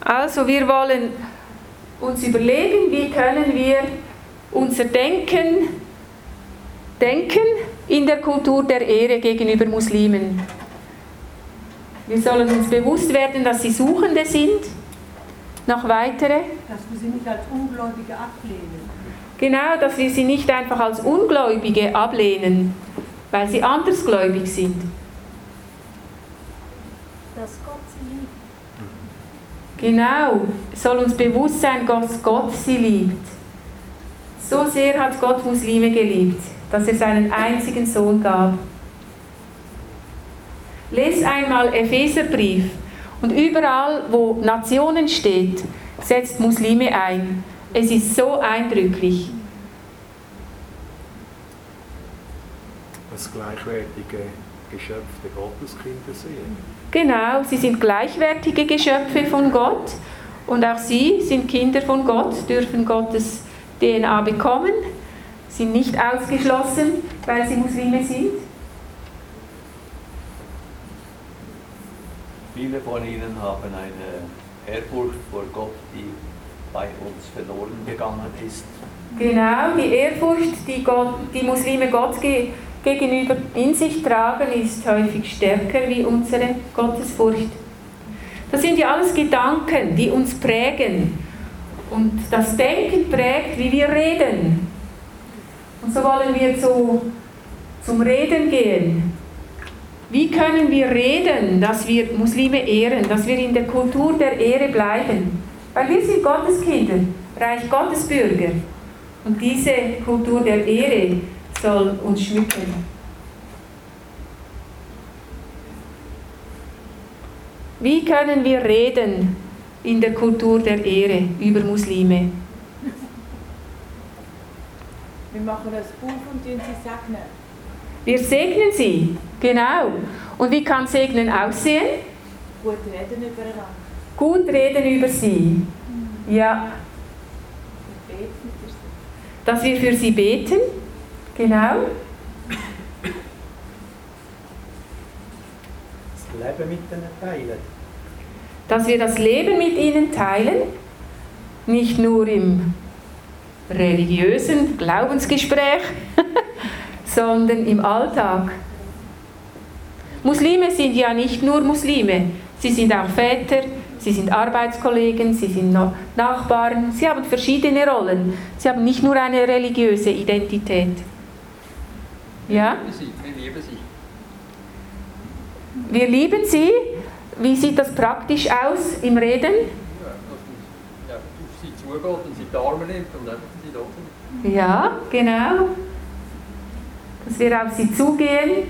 Also wir wollen uns überlegen, wie können wir unser Denken denken in der Kultur der Ehre gegenüber Muslimen. Wir sollen uns bewusst werden, dass sie Suchende sind. Noch weitere? Dass wir sie nicht als Ungläubige ablehnen. Genau, dass wir sie nicht einfach als Ungläubige ablehnen, weil sie andersgläubig sind. Dass Gott sie liebt. Genau, soll uns bewusst sein, dass Gott sie liebt. So sehr hat Gott Muslime geliebt, dass er seinen einzigen Sohn gab. Lest einmal Epheserbrief und überall, wo Nationen steht, setzt Muslime ein. Es ist so eindrücklich. Das gleichwertige Geschöpf der Gotteskinder sehen. Genau, sie sind gleichwertige Geschöpfe von Gott und auch sie sind Kinder von Gott, dürfen Gottes DNA bekommen, sind nicht ausgeschlossen, weil sie Muslime sind. Viele von ihnen haben eine Ehrfurcht vor Gott, die bei uns verloren gegangen ist. Genau, die Ehrfurcht, die, Gott, die Muslime Gott ge gegenüber in sich tragen, ist häufig stärker wie unsere Gottesfurcht. Das sind ja alles Gedanken, die uns prägen. Und das Denken prägt, wie wir reden. Und so wollen wir zu, zum Reden gehen. Wie können wir reden, dass wir Muslime ehren, dass wir in der Kultur der Ehre bleiben? Weil wir sind Gotteskinder, Reich Gottesbürger. Und diese Kultur der Ehre soll uns schmücken. Wie können wir reden in der Kultur der Ehre über Muslime? Wir machen das Buch und sie segnen. Wir segnen sie, genau. Und wie kann Segnen aussehen? Gut reden übereinander. Gut reden über sie. Ja. Dass wir für sie beten, genau. Das Leben mit ihnen teilen. Dass wir das Leben mit ihnen teilen, nicht nur im religiösen Glaubensgespräch, sondern im Alltag. Muslime sind ja nicht nur Muslime, sie sind auch Väter, sie sind Arbeitskollegen, sie sind Nachbarn, sie haben verschiedene Rollen. Sie haben nicht nur eine religiöse Identität. Ja? Wir lieben sie. Wir lieben sie. Wie sieht das praktisch aus im Reden? Ja, dass man ja, auf sie zugeht und sie die Arme nimmt und einfach sie da sind. Ja, genau. Dass wir auf sie zugehen,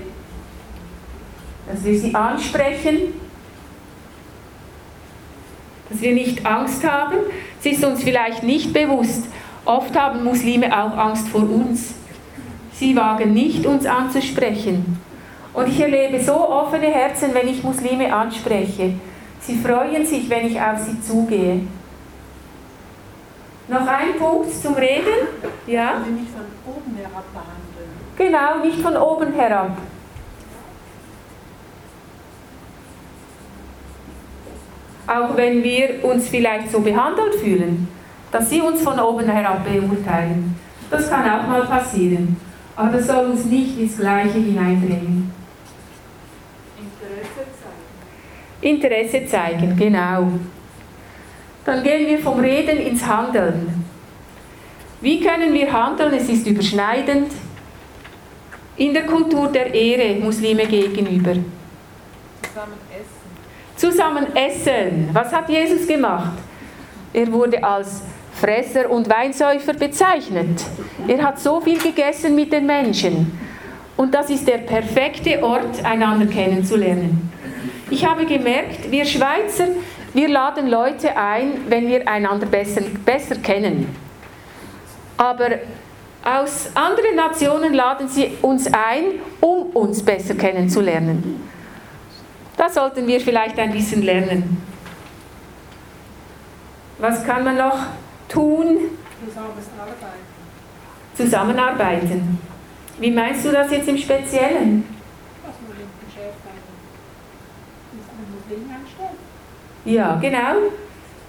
dass wir sie ansprechen, dass wir nicht Angst haben. Es ist uns vielleicht nicht bewusst. Oft haben Muslime auch Angst vor uns. Sie wagen nicht, uns anzusprechen. Und ich erlebe so offene Herzen, wenn ich Muslime anspreche. Sie freuen sich, wenn ich auf sie zugehe. Noch ein Punkt zum Reden? Ja? Sie nicht von oben herab behandeln. Genau, nicht von oben herab. Auch wenn wir uns vielleicht so behandelt fühlen, dass sie uns von oben herab beurteilen. Das kann auch mal passieren. Aber das soll uns nicht ins Gleiche hineindrängen. Interesse zeigen. Interesse zeigen, genau. Dann gehen wir vom Reden ins Handeln. Wie können wir handeln? Es ist überschneidend. In der Kultur der Ehre Muslime gegenüber. Zusammen essen. Zusammen essen. Was hat Jesus gemacht? Er wurde als Fresser und Weinsäufer bezeichnet. Er hat so viel gegessen mit den Menschen. Und das ist der perfekte Ort, einander kennenzulernen. Ich habe gemerkt, wir Schweizer, wir laden Leute ein, wenn wir einander besser, besser kennen. Aber aus anderen Nationen laden sie uns ein, um uns besser kennenzulernen. Da sollten wir vielleicht ein bisschen lernen. Was kann man noch tun? Zusammenarbeiten. Zusammenarbeiten. Wie meinst du das jetzt im Speziellen? Was man im Geschäft einen Muslim anstellt. Ja, genau.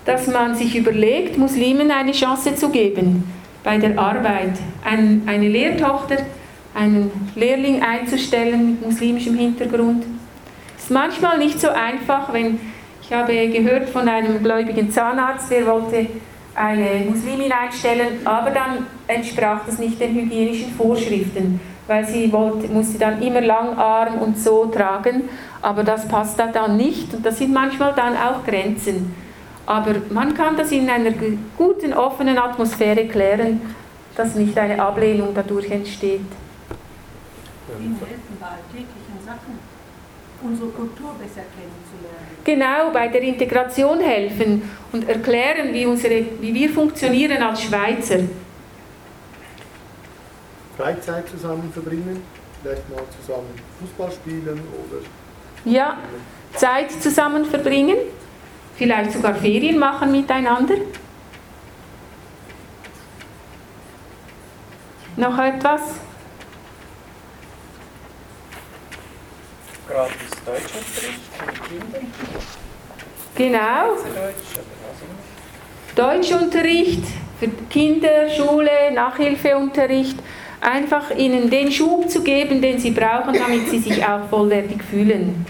Dass man sich überlegt, Muslimen eine Chance zu geben bei der Arbeit. Ein, eine Lehrtochter, einen Lehrling einzustellen mit muslimischem Hintergrund. Ist manchmal nicht so einfach, wenn ich habe gehört von einem gläubigen Zahnarzt, der wollte eine Muslimin einstellen, aber dann entsprach das nicht den hygienischen Vorschriften, weil sie wollte, musste dann immer Langarm und so tragen, aber das passt da dann nicht und das sind manchmal dann auch Grenzen. Aber man kann das in einer guten, offenen Atmosphäre klären, dass nicht eine Ablehnung dadurch entsteht. Ihnen helfen bei alltäglichen Sachen, unsere Kultur besser kennenzulernen. Genau, bei der Integration helfen und erklären, wie, unsere, wie wir funktionieren als Schweizer. Freizeit zusammen verbringen, vielleicht mal zusammen Fußball spielen oder Ja, Zeit zusammen verbringen, vielleicht sogar Ferien machen miteinander. Noch etwas? Gratis Deutschunterricht für Kinder. Genau. Deutschunterricht für Kinder, Schule, Nachhilfeunterricht. Einfach ihnen den Schub zu geben, den sie brauchen, damit sie sich auch vollwertig fühlen.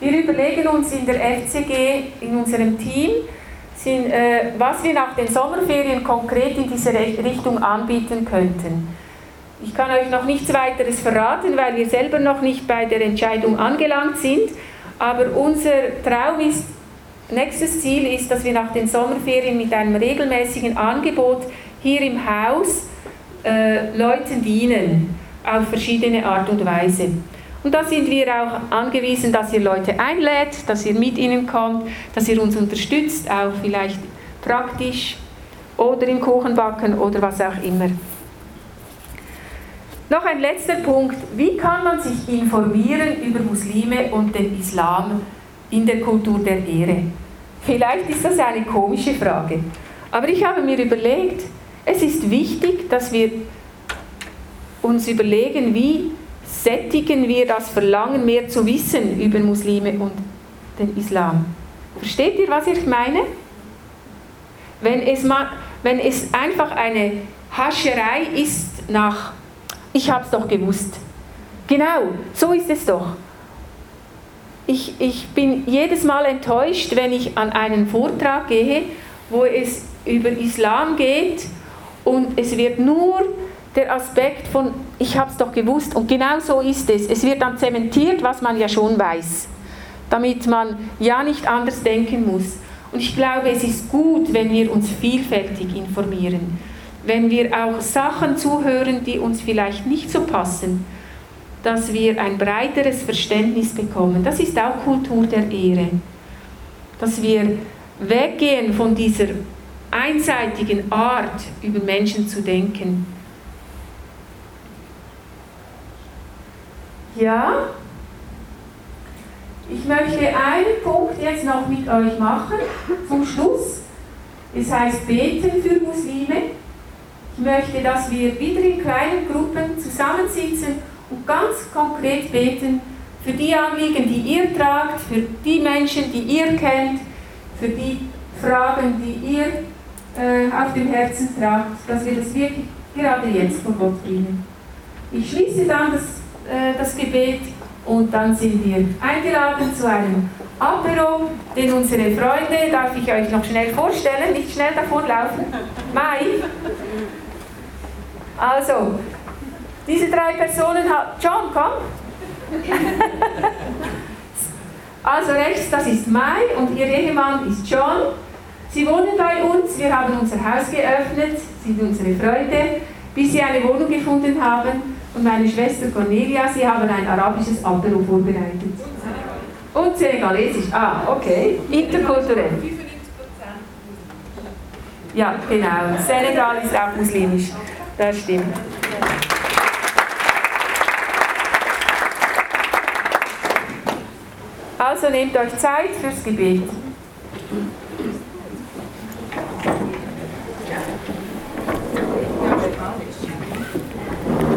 Wir überlegen uns in der FCG, in unserem Team, sind, äh, was wir nach den Sommerferien konkret in diese Richtung anbieten könnten. Ich kann euch noch nichts weiteres verraten, weil wir selber noch nicht bei der Entscheidung angelangt sind. Aber unser Traum ist, nächstes Ziel ist, dass wir nach den Sommerferien mit einem regelmäßigen Angebot hier im Haus äh, Leuten dienen, auf verschiedene Art und Weise. Und da sind wir auch angewiesen, dass ihr Leute einlädt, dass ihr mit ihnen kommt, dass ihr uns unterstützt, auch vielleicht praktisch oder im Kuchenbacken oder was auch immer. Noch ein letzter Punkt. Wie kann man sich informieren über Muslime und den Islam in der Kultur der Ehre? Vielleicht ist das eine komische Frage. Aber ich habe mir überlegt, es ist wichtig, dass wir uns überlegen, wie sättigen wir das Verlangen, mehr zu wissen über Muslime und den Islam. Versteht ihr, was ich meine? Wenn es, ma, wenn es einfach eine Hascherei ist nach ich habe es doch gewusst. Genau, so ist es doch. Ich, ich bin jedes Mal enttäuscht, wenn ich an einen Vortrag gehe, wo es über Islam geht und es wird nur der Aspekt von, ich habe es doch gewusst und genau so ist es. Es wird dann zementiert, was man ja schon weiß, damit man ja nicht anders denken muss. Und ich glaube, es ist gut, wenn wir uns vielfältig informieren wenn wir auch Sachen zuhören, die uns vielleicht nicht so passen, dass wir ein breiteres Verständnis bekommen. Das ist auch Kultur der Ehre. Dass wir weggehen von dieser einseitigen Art, über Menschen zu denken. Ja, ich möchte einen Punkt jetzt noch mit euch machen, zum Schluss. Es heißt Beten für Muslime. Ich möchte, dass wir wieder in kleinen Gruppen zusammensitzen und ganz konkret beten für die Anliegen, die ihr tragt, für die Menschen, die ihr kennt, für die Fragen, die ihr äh, auf dem Herzen tragt, dass wir das wirklich gerade jetzt von Gott bringen. Ich schließe dann das, äh, das Gebet und dann sind wir eingeladen zu einem Apero, den unsere Freunde, darf ich euch noch schnell vorstellen, nicht schnell davonlaufen, Mai, also, diese drei Personen haben. John, komm! also rechts, das ist Mai und ihr Ehemann ist John. Sie wohnen bei uns, wir haben unser Haus geöffnet, sind unsere Freunde, bis sie eine Wohnung gefunden haben. Und meine Schwester Cornelia, sie haben ein arabisches Apero vorbereitet. Und senegalesisch. Ah, okay. Interkulturell. Ja, genau. Senegal ist auch muslimisch. Das stimmt. Also nehmt euch Zeit fürs Gebet.